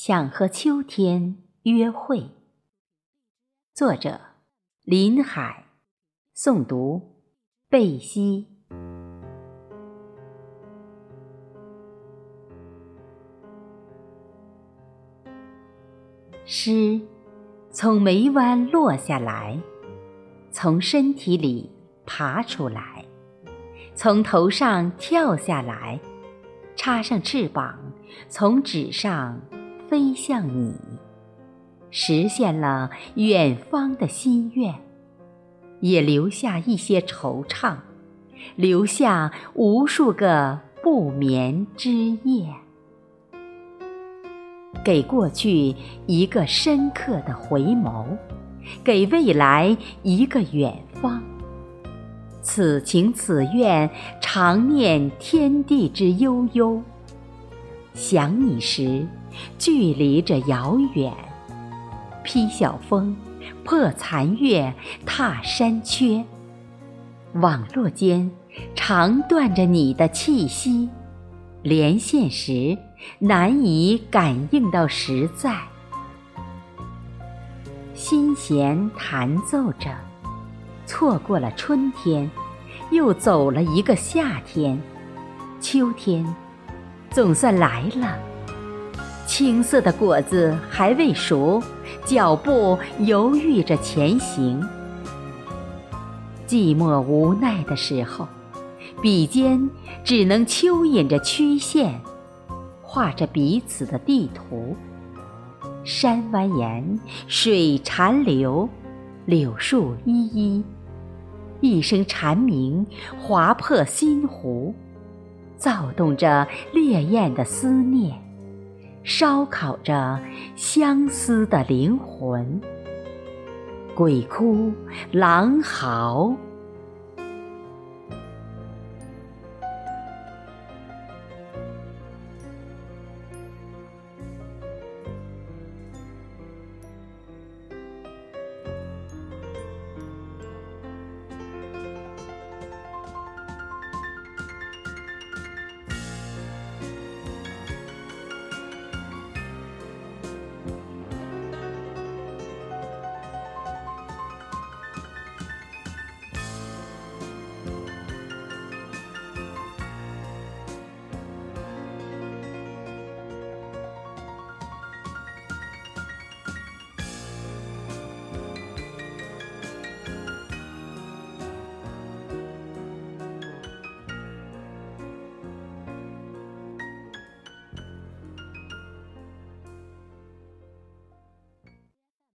想和秋天约会。作者：林海，诵读：贝西。诗从眉弯落下来，从身体里爬出来，从头上跳下来，插上翅膀，从纸上。飞向你，实现了远方的心愿，也留下一些惆怅，留下无数个不眠之夜，给过去一个深刻的回眸，给未来一个远方。此情此愿，常念天地之悠悠。想你时。距离着遥远，披晓风，破残月，踏山缺。网络间，常断着你的气息，连线时难以感应到实在。心弦弹奏着，错过了春天，又走了一个夏天，秋天，总算来了。青涩的果子还未熟，脚步犹豫着前行。寂寞无奈的时候，笔尖只能蚯蚓着曲线，画着彼此的地图。山蜿蜒，水潺流，柳树依依，一声蝉鸣划破心湖，躁动着烈焰的思念。烧烤着相思的灵魂，鬼哭狼嚎。